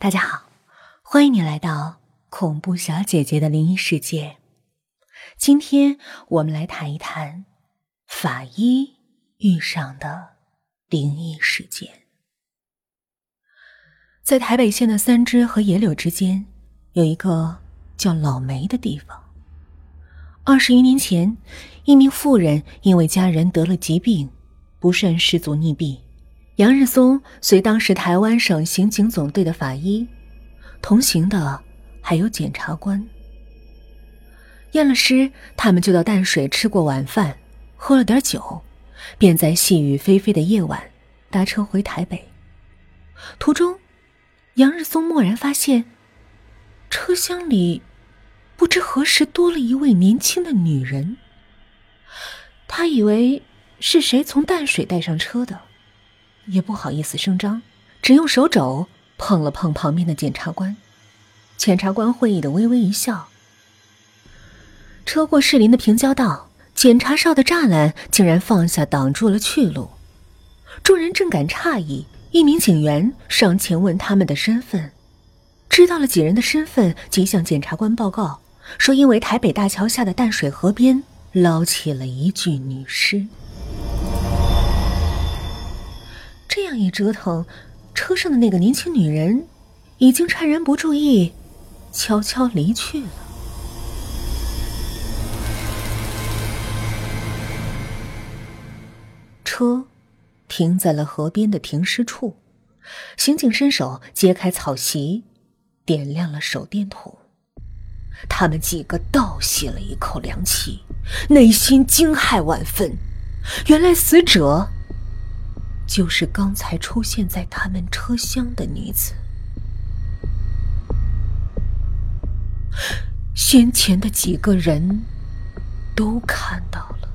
大家好，欢迎你来到恐怖小姐姐的灵异世界。今天我们来谈一谈法医遇上的灵异事件。在台北县的三芝和野柳之间，有一个叫老梅的地方。二十余年前，一名妇人因为家人得了疾病，不慎失足溺毙。杨日松随当时台湾省刑警总队的法医，同行的还有检察官。验了尸，他们就到淡水吃过晚饭，喝了点酒，便在细雨霏霏的夜晚搭车回台北。途中，杨日松蓦然发现，车厢里。不知何时多了一位年轻的女人，他以为是谁从淡水带上车的，也不好意思声张，只用手肘碰了碰旁边的检察官。检察官会意的微微一笑。车过士林的平交道，检查哨的栅栏竟然放下挡住了去路，众人正感诧异，一名警员上前问他们的身份，知道了几人的身份，即向检察官报告。说，因为台北大桥下的淡水河边捞起了一具女尸。一折腾，车上的那个年轻女人已经趁人不注意，悄悄离去了。车停在了河边的停尸处，刑警伸手揭开草席，点亮了手电筒。他们几个倒吸了一口凉气，内心惊骇万分。原来死者就是刚才出现在他们车厢的女子。先前的几个人都看到了。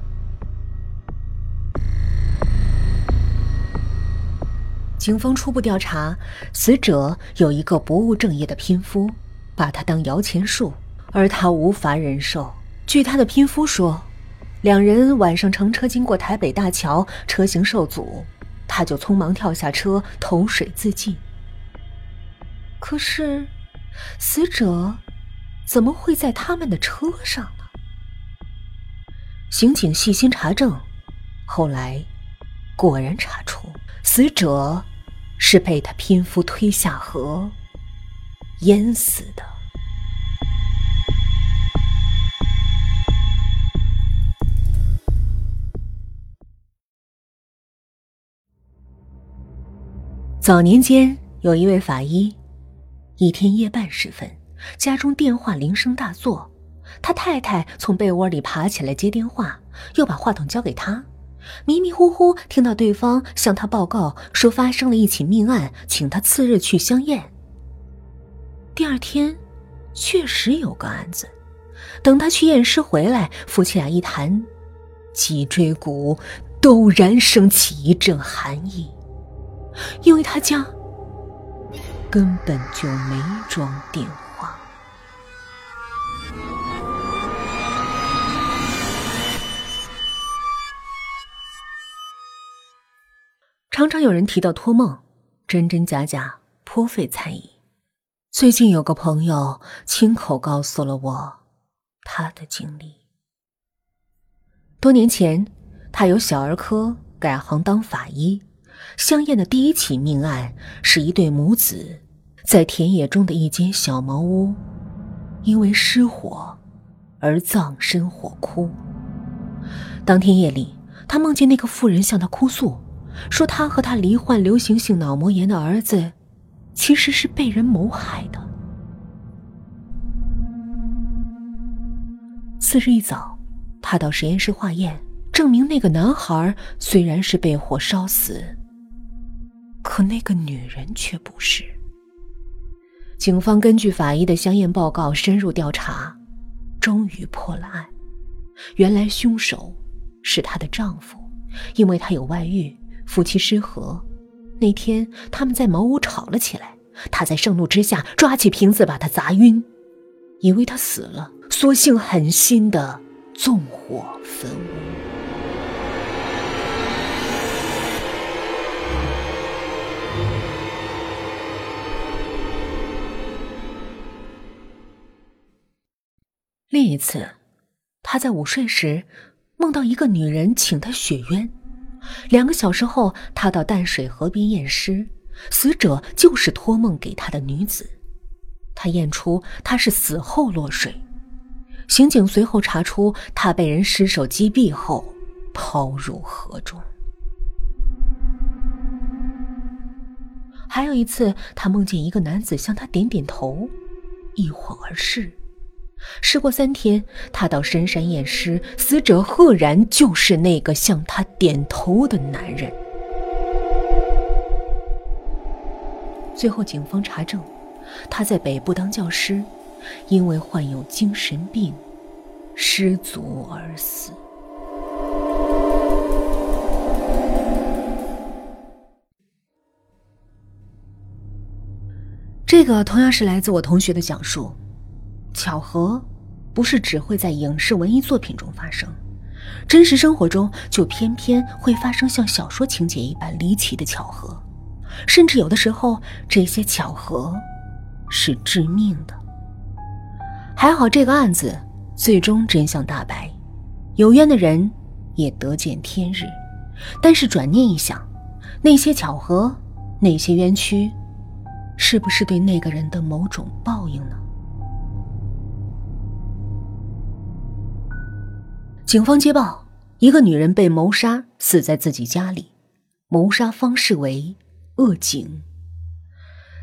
警方初步调查，死者有一个不务正业的拼夫，把他当摇钱树。而他无法忍受。据他的拼夫说，两人晚上乘车经过台北大桥，车行受阻，他就匆忙跳下车投水自尽。可是，死者怎么会在他们的车上呢？刑警细心查证，后来果然查出，死者是被他拼夫推下河淹死的。早年间，有一位法医，一天夜半时分，家中电话铃声大作，他太太从被窝里爬起来接电话，又把话筒交给他，迷迷糊糊听到对方向他报告说发生了一起命案，请他次日去相验。第二天，确实有个案子，等他去验尸回来，夫妻俩一谈，脊椎骨陡然升起一阵寒意。因为他家根本就没装电话。常常有人提到托梦，真真假假，颇费猜疑。最近有个朋友亲口告诉了我他的经历。多年前，他由小儿科改行当法医。香艳的第一起命案是一对母子在田野中的一间小茅屋，因为失火而葬身火窟。当天夜里，他梦见那个妇人向他哭诉，说他和他罹患流行性脑膜炎的儿子其实是被人谋害的。次日一早，他到实验室化验，证明那个男孩虽然是被火烧死。可那个女人却不是。警方根据法医的相验报告深入调查，终于破了案。原来凶手是她的丈夫，因为她有外遇，夫妻失和。那天他们在茅屋吵了起来，他在盛怒之下抓起瓶子把她砸晕，以为她死了，索性狠心的纵火焚屋。一次，他在午睡时梦到一个女人请他雪冤。两个小时后，他到淡水河边验尸，死者就是托梦给他的女子。他验出她是死后落水。刑警随后查出，他被人失手击毙后抛入河中。还有一次，他梦见一个男子向他点点头，一晃而逝。事过三天，他到深山验尸，死者赫然就是那个向他点头的男人。最后，警方查证，他在北部当教师，因为患有精神病，失足而死。这个同样是来自我同学的讲述。巧合，不是只会在影视文艺作品中发生，真实生活中就偏偏会发生像小说情节一般离奇的巧合，甚至有的时候这些巧合是致命的。还好这个案子最终真相大白，有冤的人也得见天日。但是转念一想，那些巧合，那些冤屈，是不是对那个人的某种报应呢？警方接报，一个女人被谋杀，死在自己家里，谋杀方式为扼颈。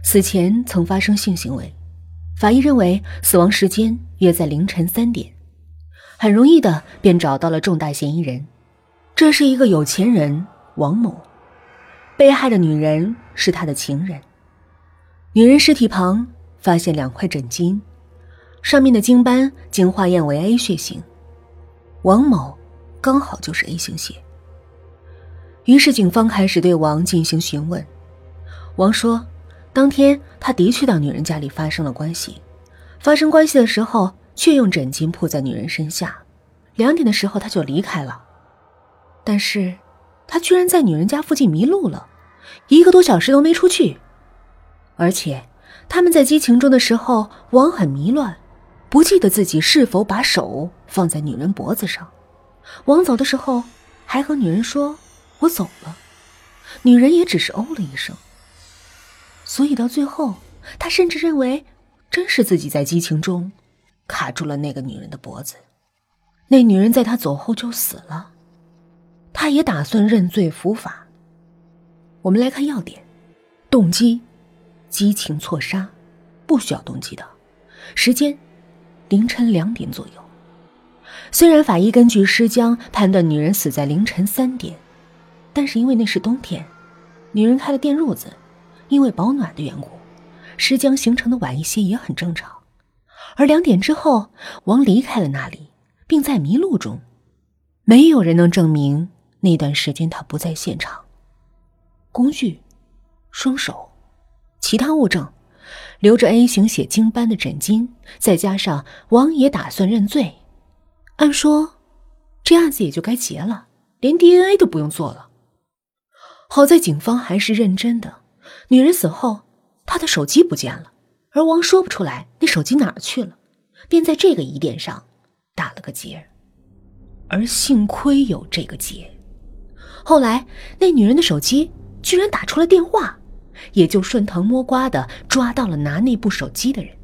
死前曾发生性行为，法医认为死亡时间约在凌晨三点，很容易的便找到了重大嫌疑人，这是一个有钱人王某，被害的女人是他的情人。女人尸体旁发现两块枕巾，上面的精斑经化验为 A 血型。王某刚好就是 A 型血，于是警方开始对王进行询问。王说，当天他的确到女人家里发生了关系，发生关系的时候却用枕巾铺在女人身下，两点的时候他就离开了。但是，他居然在女人家附近迷路了，一个多小时都没出去，而且他们在激情中的时候，王很迷乱。不记得自己是否把手放在女人脖子上，王走的时候还和女人说：“我走了。”女人也只是哦了一声。所以到最后，他甚至认为真是自己在激情中卡住了那个女人的脖子。那女人在他走后就死了，他也打算认罪伏法。我们来看要点：动机，激情错杀，不需要动机的，时间。凌晨两点左右，虽然法医根据尸僵判断女人死在凌晨三点，但是因为那是冬天，女人开了电褥子，因为保暖的缘故，尸僵形成的晚一些也很正常。而两点之后，王离开了那里，并在迷路中，没有人能证明那段时间他不在现场。工具、双手、其他物证。留着 A 型血精斑的枕巾，再加上王也打算认罪，按说这案子也就该结了，连 DNA 都不用做了。好在警方还是认真的，女人死后，她的手机不见了，而王说不出来那手机哪儿去了，便在这个疑点上打了个结。而幸亏有这个结，后来那女人的手机居然打出了电话。也就顺藤摸瓜的抓到了拿那部手机的人，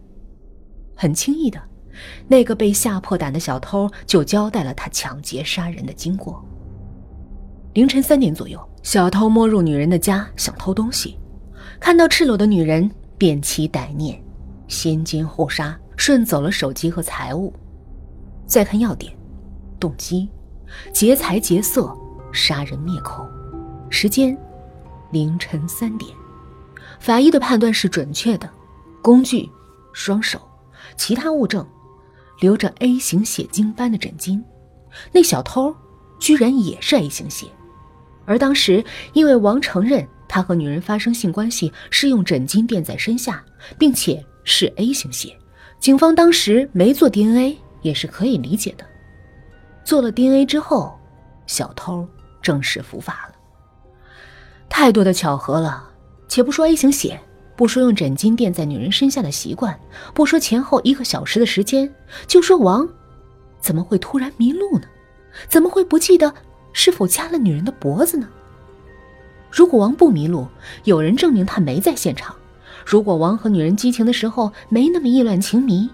很轻易的，那个被吓破胆的小偷就交代了他抢劫杀人的经过。凌晨三点左右，小偷摸入女人的家想偷东西，看到赤裸的女人便起歹念，先奸后杀，顺走了手机和财物。再看要点，动机，劫财劫色，杀人灭口，时间，凌晨三点。法医的判断是准确的，工具、双手、其他物证，留着 A 型血精斑的枕巾，那小偷居然也是 A 型血，而当时因为王承认他和女人发生性关系是用枕巾垫在身下，并且是 A 型血，警方当时没做 DNA 也是可以理解的。做了 DNA 之后，小偷正式伏法了。太多的巧合了。且不说 A 型血，不说用枕巾垫在女人身下的习惯，不说前后一个小时的时间，就说王怎么会突然迷路呢？怎么会不记得是否掐了女人的脖子呢？如果王不迷路，有人证明他没在现场；如果王和女人激情的时候没那么意乱情迷；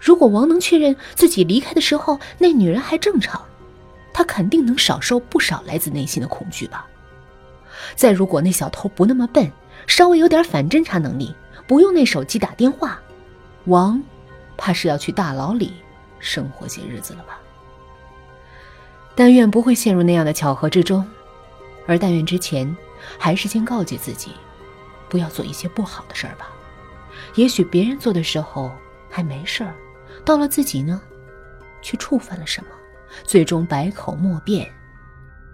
如果王能确认自己离开的时候那女人还正常，他肯定能少受不少来自内心的恐惧吧。再如果那小偷不那么笨，稍微有点反侦查能力，不用那手机打电话，王怕是要去大牢里生活些日子了吧。但愿不会陷入那样的巧合之中，而但愿之前，还是先告诫自己，不要做一些不好的事儿吧。也许别人做的时候还没事儿，到了自己呢，却触犯了什么，最终百口莫辩，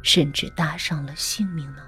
甚至搭上了性命呢？